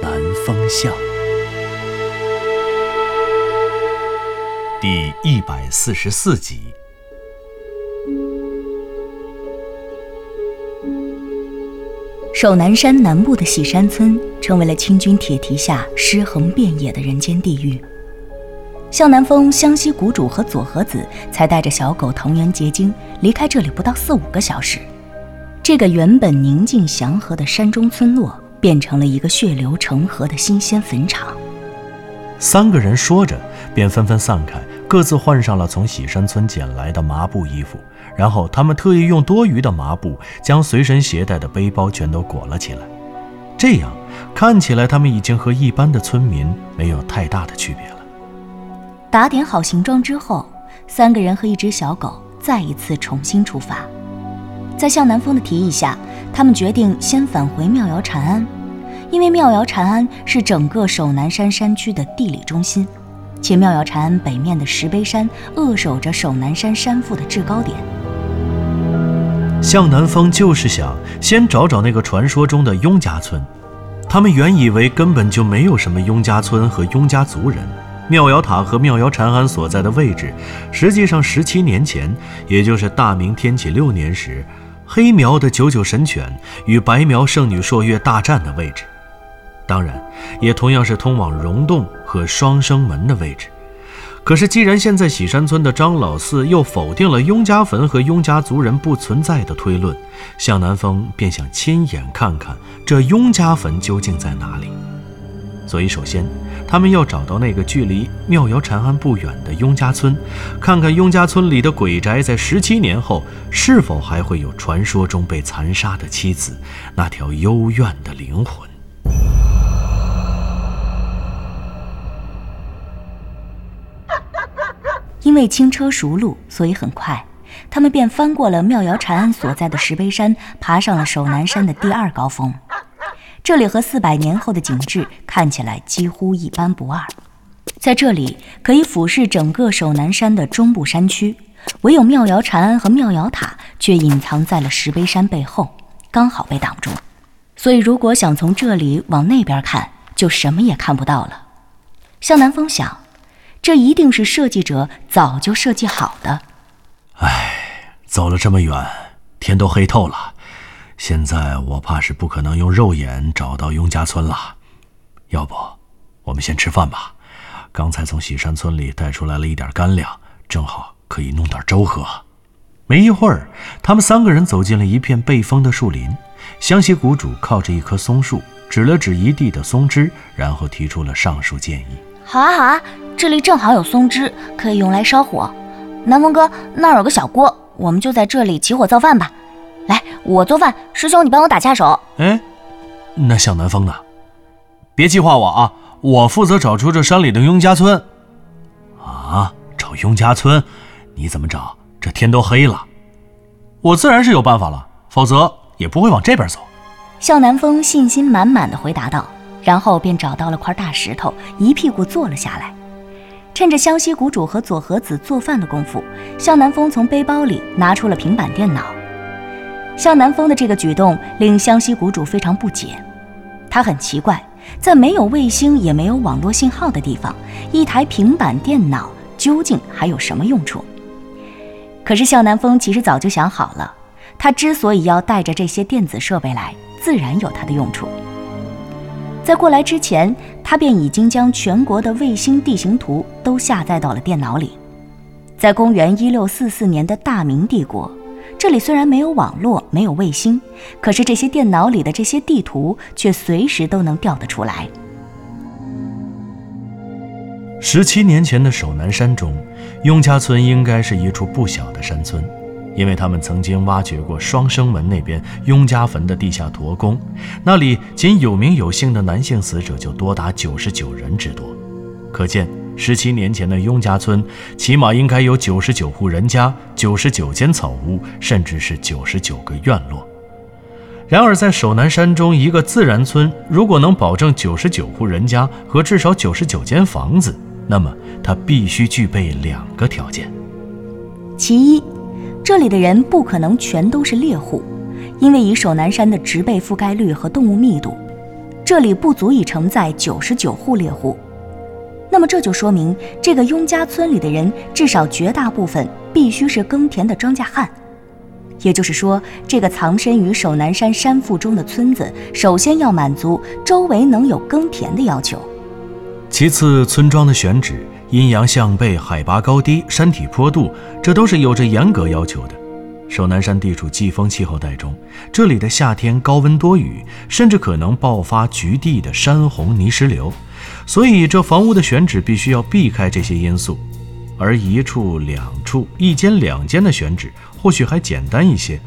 南风向》第一百四十四集。守南山南部的喜山村成为了清军铁蹄下尸横遍野的人间地狱。向南风、湘西谷主和佐和子才带着小狗藤原结晶离开这里不到四五个小时，这个原本宁静祥和的山中村落变成了一个血流成河的新鲜坟场。三个人说着，便纷纷散开，各自换上了从喜山村捡来的麻布衣服。然后他们特意用多余的麻布将随身携带的背包全都裹了起来，这样看起来他们已经和一般的村民没有太大的区别了。打点好行装之后，三个人和一只小狗再一次重新出发。在向南风的提议下，他们决定先返回妙瑶禅庵，因为妙瑶禅庵是整个守南山山区的地理中心，且妙瑶禅庵北面的石碑山扼守着守南山山腹的制高点。向南风就是想先找找那个传说中的雍家村，他们原以为根本就没有什么雍家村和雍家族人。妙瑶塔和妙瑶禅庵所在的位置，实际上十七年前，也就是大明天启六年时，黑苗的九九神犬与白苗圣女朔月大战的位置，当然，也同样是通往溶洞和双生门的位置。可是，既然现在喜山村的张老四又否定了雍家坟和雍家族人不存在的推论，向南风便想亲眼看看这雍家坟究竟在哪里。所以，首先他们要找到那个距离妙瑶禅庵不远的雍家村，看看雍家村里的鬼宅在十七年后是否还会有传说中被残杀的妻子那条幽怨的灵魂。因为轻车熟路，所以很快，他们便翻过了妙瑶禅庵所在的石碑山，爬上了守南山的第二高峰。这里和四百年后的景致看起来几乎一般不二。在这里，可以俯视整个首南山的中部山区，唯有妙瑶禅庵和妙瑶塔却隐藏在了石碑山背后，刚好被挡住。所以，如果想从这里往那边看，就什么也看不到了。向南风想。这一定是设计者早就设计好的。唉，走了这么远，天都黑透了，现在我怕是不可能用肉眼找到雍家村了。要不，我们先吃饭吧。刚才从喜山村里带出来了一点干粮，正好可以弄点粥喝。没一会儿，他们三个人走进了一片背风的树林。湘西谷主靠着一棵松树，指了指一地的松枝，然后提出了上述建议。好啊，好啊，这里正好有松枝，可以用来烧火。南风哥那儿有个小锅，我们就在这里起火造饭吧。来，我做饭，师兄你帮我打下手。哎，那向南风呢？别计划我啊，我负责找出这山里的雍家村。啊，找雍家村？你怎么找？这天都黑了。我自然是有办法了，否则也不会往这边走。向南风信心满满的回答道。然后便找到了块大石头，一屁股坐了下来。趁着湘西谷主和左和子做饭的功夫，向南风从背包里拿出了平板电脑。向南风的这个举动令湘西谷主非常不解，他很奇怪，在没有卫星也没有网络信号的地方，一台平板电脑究竟还有什么用处？可是向南风其实早就想好了，他之所以要带着这些电子设备来，自然有它的用处。在过来之前，他便已经将全国的卫星地形图都下载到了电脑里。在公元一六四四年的大明帝国，这里虽然没有网络，没有卫星，可是这些电脑里的这些地图却随时都能调得出来。十七年前的守南山中，雍家村应该是一处不小的山村，因为他们曾经挖掘过双生门那边雍家坟的地下驼宫，那里仅有名有姓的男性死者就多达九十九人之多，可见十七年前的雍家村起码应该有九十九户人家、九十九间草屋，甚至是九十九个院落。然而，在首南山中一个自然村，如果能保证九十九户人家和至少九十九间房子，那么它必须具备两个条件：其一，这里的人不可能全都是猎户，因为以首南山的植被覆盖率和动物密度，这里不足以承载九十九户猎户。那么这就说明，这个雍家村里的人至少绝大部分必须是耕田的庄稼汉。也就是说，这个藏身于守南山山腹中的村子，首先要满足周围能有耕田的要求。其次，村庄的选址。阴阳向背、海拔高低、山体坡度，这都是有着严格要求的。守南山地处季风气候带中，这里的夏天高温多雨，甚至可能爆发局地的山洪泥石流，所以这房屋的选址必须要避开这些因素。而一处、两处、一间、两间的选址或许还简单一些，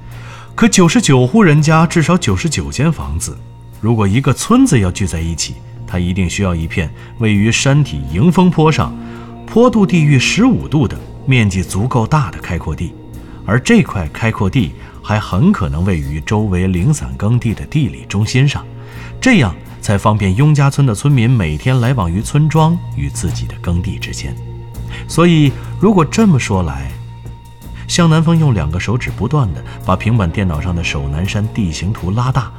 可九十九户人家，至少九十九间房子，如果一个村子要聚在一起，它一定需要一片位于山体迎风坡上。坡度低于十五度的面积足够大的开阔地，而这块开阔地还很可能位于周围零散耕地的地理中心上，这样才方便雍家村的村民每天来往于村庄与自己的耕地之间。所以，如果这么说来，向南风用两个手指不断地把平板电脑上的守南山地形图拉大，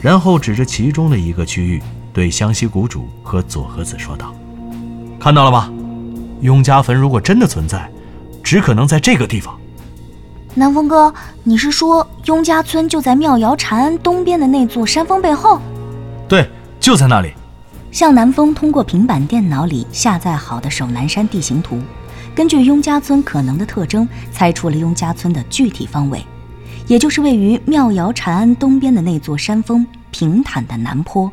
然后指着其中的一个区域，对湘西谷主和佐和子说道：“看到了吧？”雍家坟如果真的存在，只可能在这个地方。南风哥，你是说雍家村就在妙瑶禅庵东边的那座山峰背后？就在那里。向南风通过平板电脑里下载好的守南山地形图，根据雍家村可能的特征，猜出了雍家村的具体方位，也就是位于妙瑶禅庵东边的那座山峰平坦的南坡。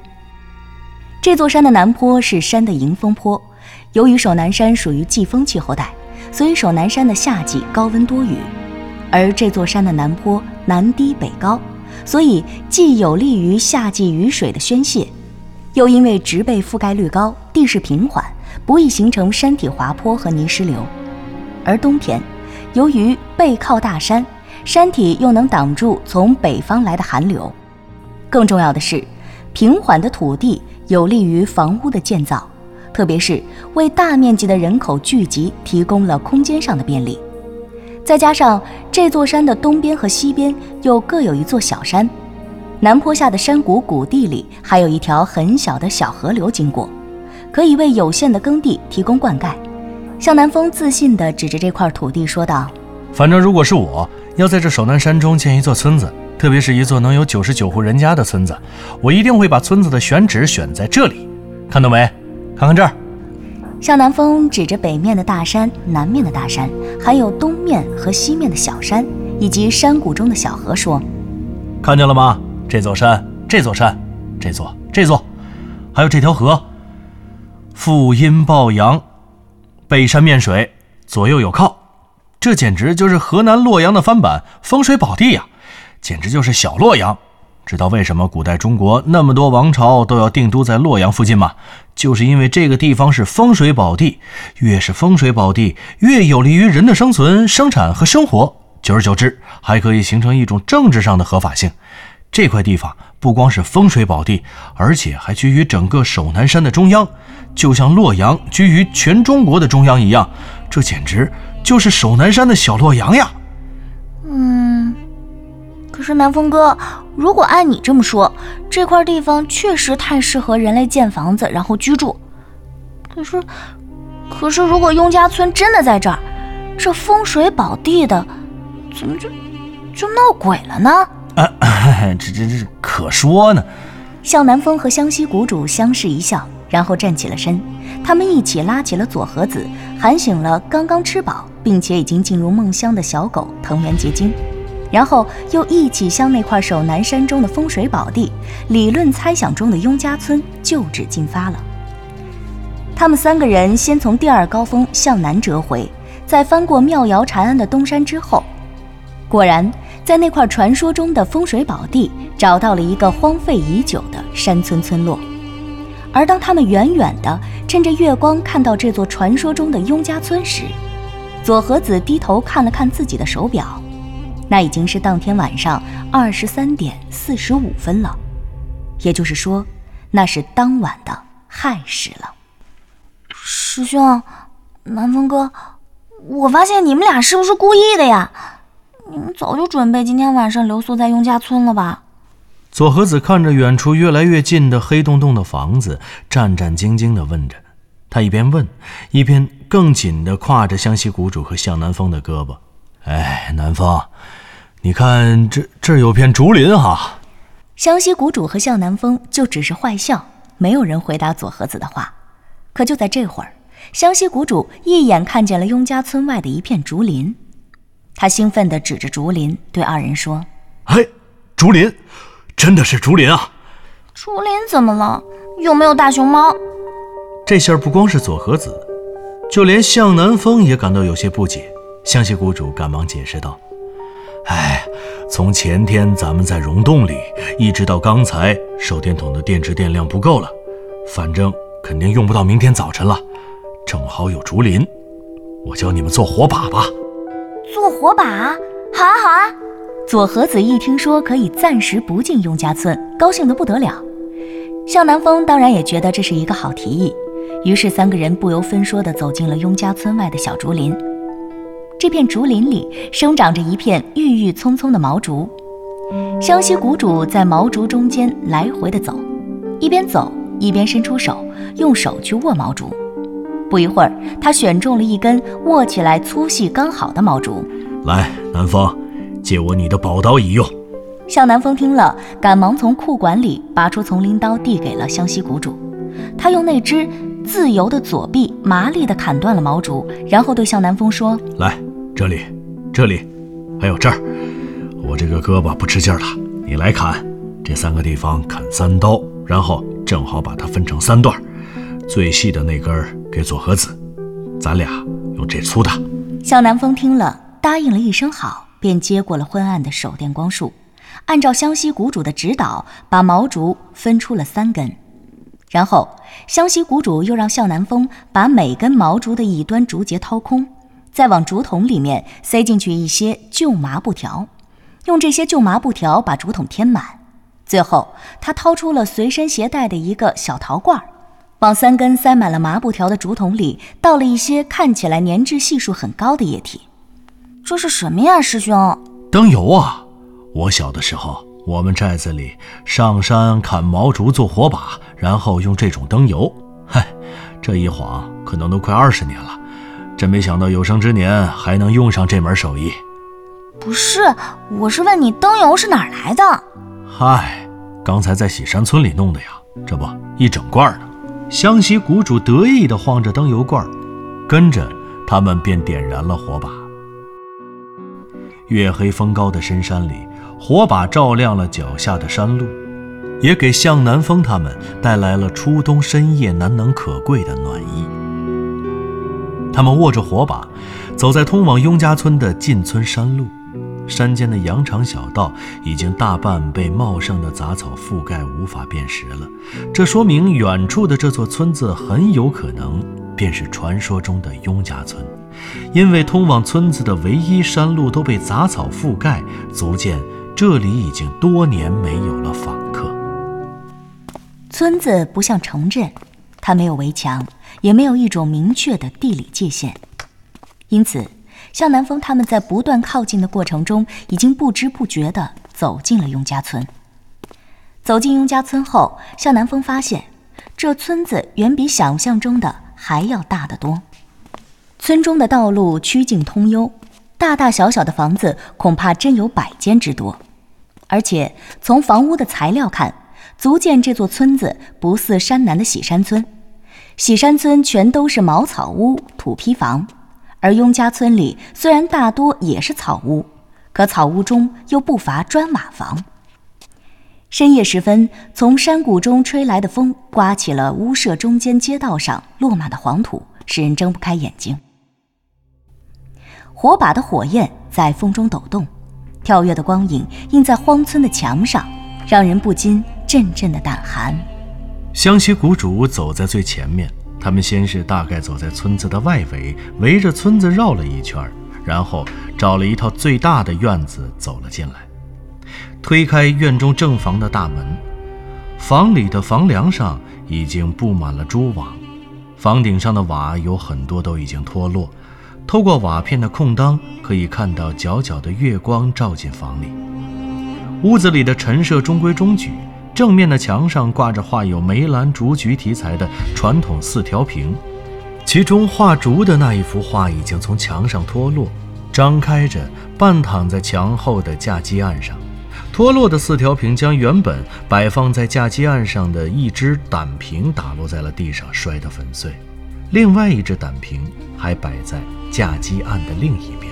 这座山的南坡是山的迎风坡。由于守南山属于季风气候带，所以守南山的夏季高温多雨，而这座山的南坡南低北高，所以既有利于夏季雨水的宣泄，又因为植被覆盖率高，地势平缓，不易形成山体滑坡和泥石流。而冬天，由于背靠大山，山体又能挡住从北方来的寒流。更重要的是，平缓的土地有利于房屋的建造。特别是为大面积的人口聚集提供了空间上的便利，再加上这座山的东边和西边又各有一座小山，南坡下的山谷谷地里还有一条很小的小河流经过，可以为有限的耕地提供灌溉。向南风自信地指着这块土地说道：“反正如果是我要在这守南山中建一座村子，特别是一座能有九十九户人家的村子，我一定会把村子的选址选在这里，看到没？”看看这儿，向南风指着北面的大山、南面的大山，还有东面和西面的小山，以及山谷中的小河，说：“看见了吗？这座山，这座山，这座，这座，还有这条河，负阴抱阳，背山面水，左右有靠，这简直就是河南洛阳的翻版，风水宝地呀！简直就是小洛阳。”知道为什么古代中国那么多王朝都要定都在洛阳附近吗？就是因为这个地方是风水宝地，越是风水宝地，越有利于人的生存、生产和生活。久而久之，还可以形成一种政治上的合法性。这块地方不光是风水宝地，而且还居于整个守南山的中央，就像洛阳居于全中国的中央一样。这简直就是守南山的小洛阳呀！嗯。可是南风哥，如果按你这么说，这块地方确实太适合人类建房子然后居住。可是，可是如果雍家村真的在这儿，这风水宝地的，怎么就就闹鬼了呢？啊，这这这可说呢。向南风和湘西谷主相视一笑，然后站起了身，他们一起拉起了左和子，喊醒了刚刚吃饱并且已经进入梦乡的小狗藤原结晶。然后又一起向那块守南山中的风水宝地、理论猜想中的雍家村旧址进发了。他们三个人先从第二高峰向南折回，在翻过妙瑶禅庵的东山之后，果然，在那块传说中的风水宝地，找到了一个荒废已久的山村村落。而当他们远远地趁着月光看到这座传说中的雍家村时，左和子低头看了看自己的手表，那已经是当天晚上二十三点四十五分了，也就是说，那是当晚的亥时了。师兄，南风哥，我发现你们俩是不是故意的呀？你们早就准备今天晚上留宿在雍家村了吧？左和子看着远处越来越近的黑洞洞的房子，战战兢兢地问着。他一边问，一边更紧地挎着湘西谷主和向南风的胳膊。哎，南风，你看这这儿有片竹林哈。湘西谷主和向南风就只是坏笑，没有人回答左和子的话。可就在这会儿，湘西谷主一眼看见了雍家村外的一片竹林，他兴奋地指着竹林对二人说：“嘿，竹林！”真的是竹林啊！竹林怎么了？有没有大熊猫？这下不光是左和子，就连向南风也感到有些不解。湘西谷主赶忙解释道：“哎，从前天咱们在溶洞里，一直到刚才，手电筒的电池电量不够了，反正肯定用不到明天早晨了。正好有竹林，我教你们做火把吧。做火把？好啊，好啊！”左和子一听说可以暂时不进雍家村，高兴得不得了。向南风当然也觉得这是一个好提议，于是三个人不由分说地走进了雍家村外的小竹林。这片竹林里生长着一片郁郁葱葱的毛竹，湘西谷主在毛竹中间来回地走，一边走一边伸出手，用手去握毛竹。不一会儿，他选中了一根握起来粗细刚好的毛竹。来，南风。借我你的宝刀一用。向南风听了，赶忙从裤管里拔出丛林刀，递给了湘西谷主。他用那只自由的左臂麻利地砍断了毛竹，然后对向南风说：“来，这里，这里，还有这儿。我这个胳膊不吃劲了，你来砍。这三个地方砍三刀，然后正好把它分成三段。最细的那根给左和子，咱俩用这粗的。”向南风听了，答应了一声好。便接过了昏暗的手电光束，按照湘西谷主的指导，把毛竹分出了三根。然后，湘西谷主又让向南风把每根毛竹的一端竹节掏空，再往竹筒里面塞进去一些旧麻布条，用这些旧麻布条把竹筒填满。最后，他掏出了随身携带的一个小陶罐，往三根塞满了麻布条的竹筒里倒了一些看起来粘质系数很高的液体。这是什么呀，师兄？灯油啊！我小的时候，我们寨子里上山砍毛竹做火把，然后用这种灯油。嗨，这一晃可能都快二十年了，真没想到有生之年还能用上这门手艺。不是，我是问你，灯油是哪儿来的？嗨，刚才在喜山村里弄的呀，这不一整罐呢。湘西谷主得意地晃着灯油罐，跟着他们便点燃了火把。月黑风高的深山里，火把照亮了脚下的山路，也给向南风他们带来了初冬深夜难能可贵的暖意。他们握着火把，走在通往雍家村的进村山路。山间的羊肠小道已经大半被茂盛的杂草覆盖，无法辨识了。这说明远处的这座村子很有可能便是传说中的雍家村。因为通往村子的唯一山路都被杂草覆盖，足见这里已经多年没有了访客。村子不像城镇，它没有围墙，也没有一种明确的地理界限，因此，向南风他们在不断靠近的过程中，已经不知不觉地走进了雍家村。走进雍家村后，向南风发现，这村子远比想象中的还要大得多。村中的道路曲径通幽，大大小小的房子恐怕真有百间之多。而且从房屋的材料看，足见这座村子不似山南的喜山村。喜山村全都是茅草屋、土坯房，而雍家村里虽然大多也是草屋，可草屋中又不乏砖瓦房。深夜时分，从山谷中吹来的风，刮起了屋舍中间街道上落满的黄土，使人睁不开眼睛。火把的火焰在风中抖动，跳跃的光影映在荒村的墙上，让人不禁阵阵的胆寒。湘西谷主走在最前面，他们先是大概走在村子的外围，围着村子绕了一圈，然后找了一套最大的院子走了进来，推开院中正房的大门，房里的房梁上已经布满了蛛网，房顶上的瓦有很多都已经脱落，透过瓦片的空当，可以看到皎皎的月光照进房里，屋子里的陈设中规中矩。正面的墙上挂着画有梅兰竹菊题材的传统四条屏，其中画竹的那一幅画已经从墙上脱落，张开着半躺在墙后的架基案上。脱落的四条屏将原本摆放在架基案上的一只胆瓶打落在了地上，摔得粉碎。另外一只胆瓶还摆在架基案的另一边。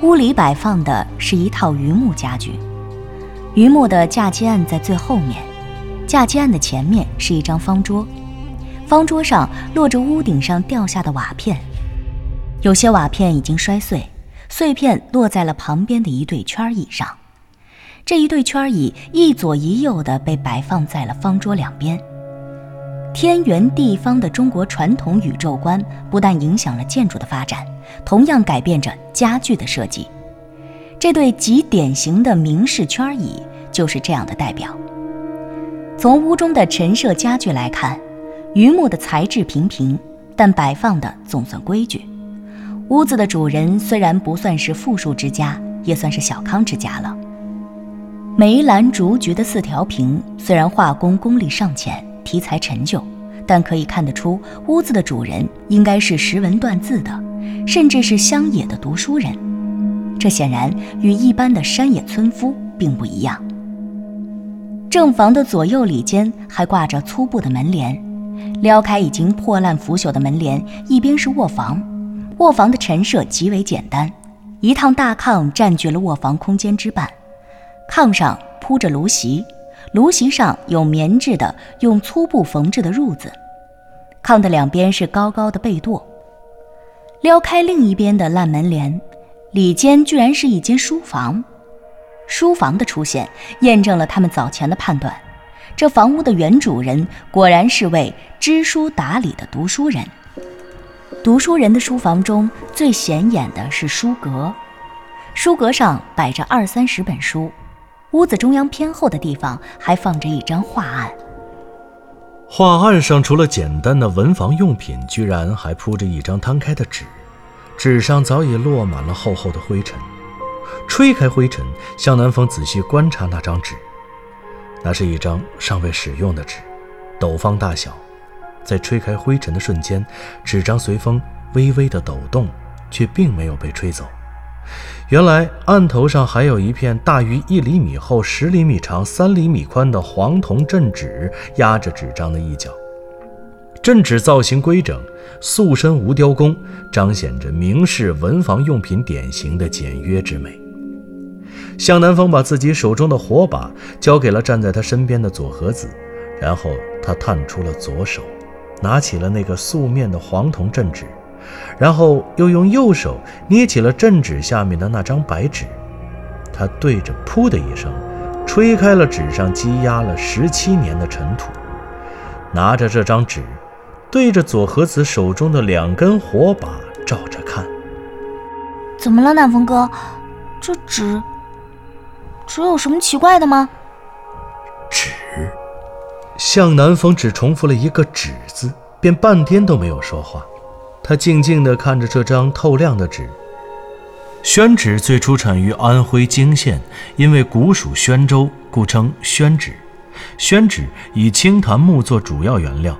屋里摆放的是一套榆木家具。榆木的嫁接案在最后面，嫁接案的前面是一张方桌，方桌上落着屋顶上掉下的瓦片，有些瓦片已经摔碎，碎片落在了旁边的一对圈椅上。这一对圈椅一左一右的被摆放在了方桌两边。天圆地方的中国传统宇宙观不但影响了建筑的发展，同样改变着家具的设计。这对极典型的明式圈椅就是这样的代表。从屋中的陈设家具来看，榆木的材质平平，但摆放的总算规矩。屋子的主人虽然不算是富庶之家，也算是小康之家了。梅兰竹菊的四条屏虽然画工功力尚浅，题材陈旧，但可以看得出屋子的主人应该是识文断字的，甚至是乡野的读书人。这显然与一般的山野村夫并不一样。正房的左右里间还挂着粗布的门帘，撩开已经破烂腐朽的门帘，一边是卧房。卧房的陈设极为简单，一趟大炕占据了卧房空间之半，炕上铺着芦席，芦席上有棉质的用粗布缝制的褥子，炕的两边是高高的被垛。撩开另一边的烂门帘。里间居然是一间书房，书房的出现验证了他们早前的判断，这房屋的原主人果然是位知书达理的读书人。读书人的书房中最显眼的是书阁，书阁上摆着二三十本书，屋子中央偏后的地方还放着一张画案。画案上除了简单的文房用品，居然还铺着一张摊开的纸。纸上早已落满了厚厚的灰尘，吹开灰尘，向南风仔细观察那张纸，那是一张尚未使用的纸，斗方大小，在吹开灰尘的瞬间，纸张随风微微的抖动，却并没有被吹走。原来案头上还有一片大于一厘米厚、十厘米长、三厘米宽的黄铜镇纸压着纸张的一角。镇纸造型规整，塑身无雕工，彰显着明式文房用品典型的简约之美。向南风把自己手中的火把交给了站在他身边的左和子，然后他探出了左手，拿起了那个素面的黄铜镇纸，然后又用右手捏起了镇纸下面的那张白纸。他对着“噗”的一声，吹开了纸上积压了十七年的尘土，拿着这张纸。对着左和子手中的两根火把照着看，怎么了，南风哥？这纸，纸有什么奇怪的吗？纸，向南风只重复了一个“纸”字，便半天都没有说话。他静静地看着这张透亮的纸。宣纸最初产于安徽泾县，因为古属宣州，故称宣纸。宣纸以青檀木做主要原料。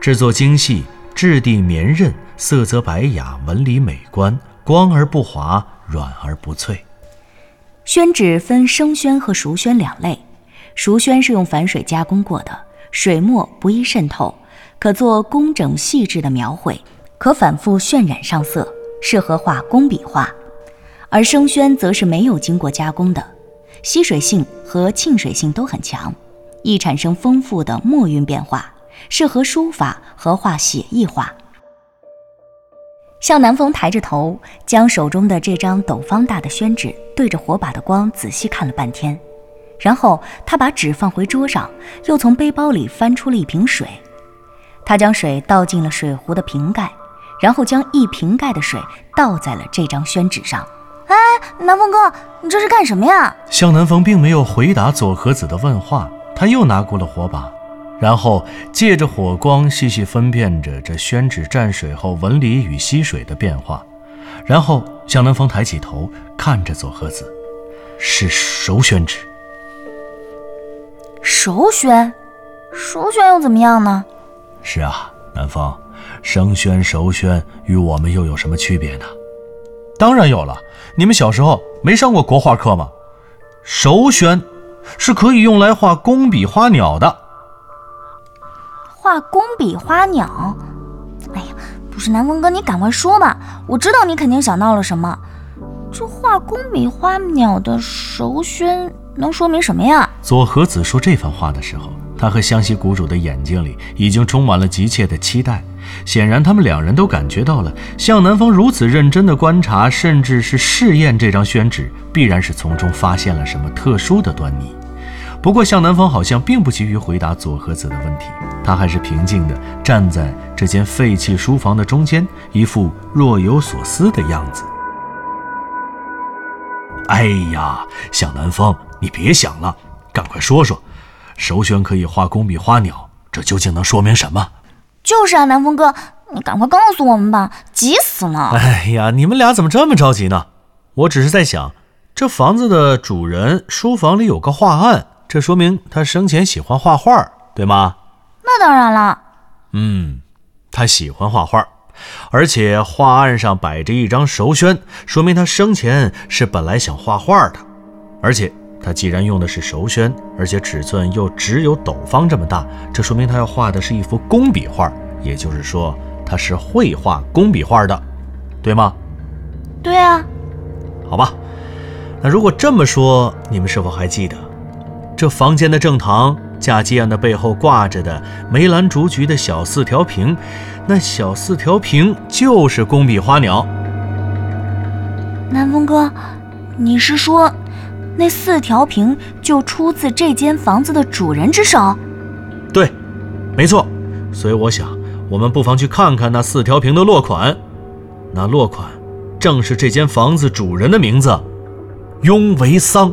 制作精细，质地绵韧，色泽白雅，纹理美观，光而不滑，软而不脆。宣纸分生宣和熟宣两类，熟宣是用反水加工过的，水墨不易渗透，可做工整细致的描绘，可反复渲染上色，适合画工笔画；而生宣则是没有经过加工的，吸水性和沁水性都很强，易产生丰富的墨韵变化。适合书法和画写意画。向南风抬着头，将手中的这张斗方大的宣纸对着火把的光仔细看了半天，然后他把纸放回桌上，又从背包里翻出了一瓶水。他将水倒进了水壶的瓶盖，然后将一瓶盖的水倒在了这张宣纸上。哎，南风哥，你这是干什么呀？向南风并没有回答左和子的问话，他又拿过了火把。然后借着火光细细分辨着这宣纸蘸水后纹理与吸水的变化，然后向南风抬起头看着佐和子，是熟宣纸。熟宣，熟宣又怎么样呢？是啊，南风，生宣熟宣与我们又有什么区别呢？当然有了，你们小时候没上过国画课吗？熟宣是可以用来画工笔花鸟的。画工笔花鸟，哎呀，不是南风哥，你赶快说吧，我知道你肯定想到了什么。这画工笔花鸟的熟宣能说明什么呀？左和子说这番话的时候，他和湘西谷主的眼睛里已经充满了急切的期待。显然，他们两人都感觉到了，向南风如此认真的观察，甚至是试验这张宣纸，必然是从中发现了什么特殊的端倪。不过，向南风好像并不急于回答佐和子的问题，他还是平静地站在这间废弃书房的中间，一副若有所思的样子。哎呀，向南风，你别想了，赶快说说，首选可以画工笔花鸟，这究竟能说明什么？就是啊，南风哥，你赶快告诉我们吧，急死了！哎呀，你们俩怎么这么着急呢？我只是在想，这房子的主人书房里有个画案。这说明他生前喜欢画画，对吗？那当然了。嗯，他喜欢画画，而且画案上摆着一张熟宣，说明他生前是本来想画画的。而且他既然用的是熟宣，而且尺寸又只有斗方这么大，这说明他要画的是一幅工笔画，也就是说他是会画工笔画的，对吗？对啊。好吧，那如果这么说，你们是否还记得？这房间的正堂架鸡案的背后挂着的梅兰竹菊的小四条屏，那小四条屏就是工笔花鸟。南风哥，你是说那四条屏就出自这间房子的主人之手？对，没错。所以我想，我们不妨去看看那四条屏的落款。那落款正是这间房子主人的名字——雍维桑。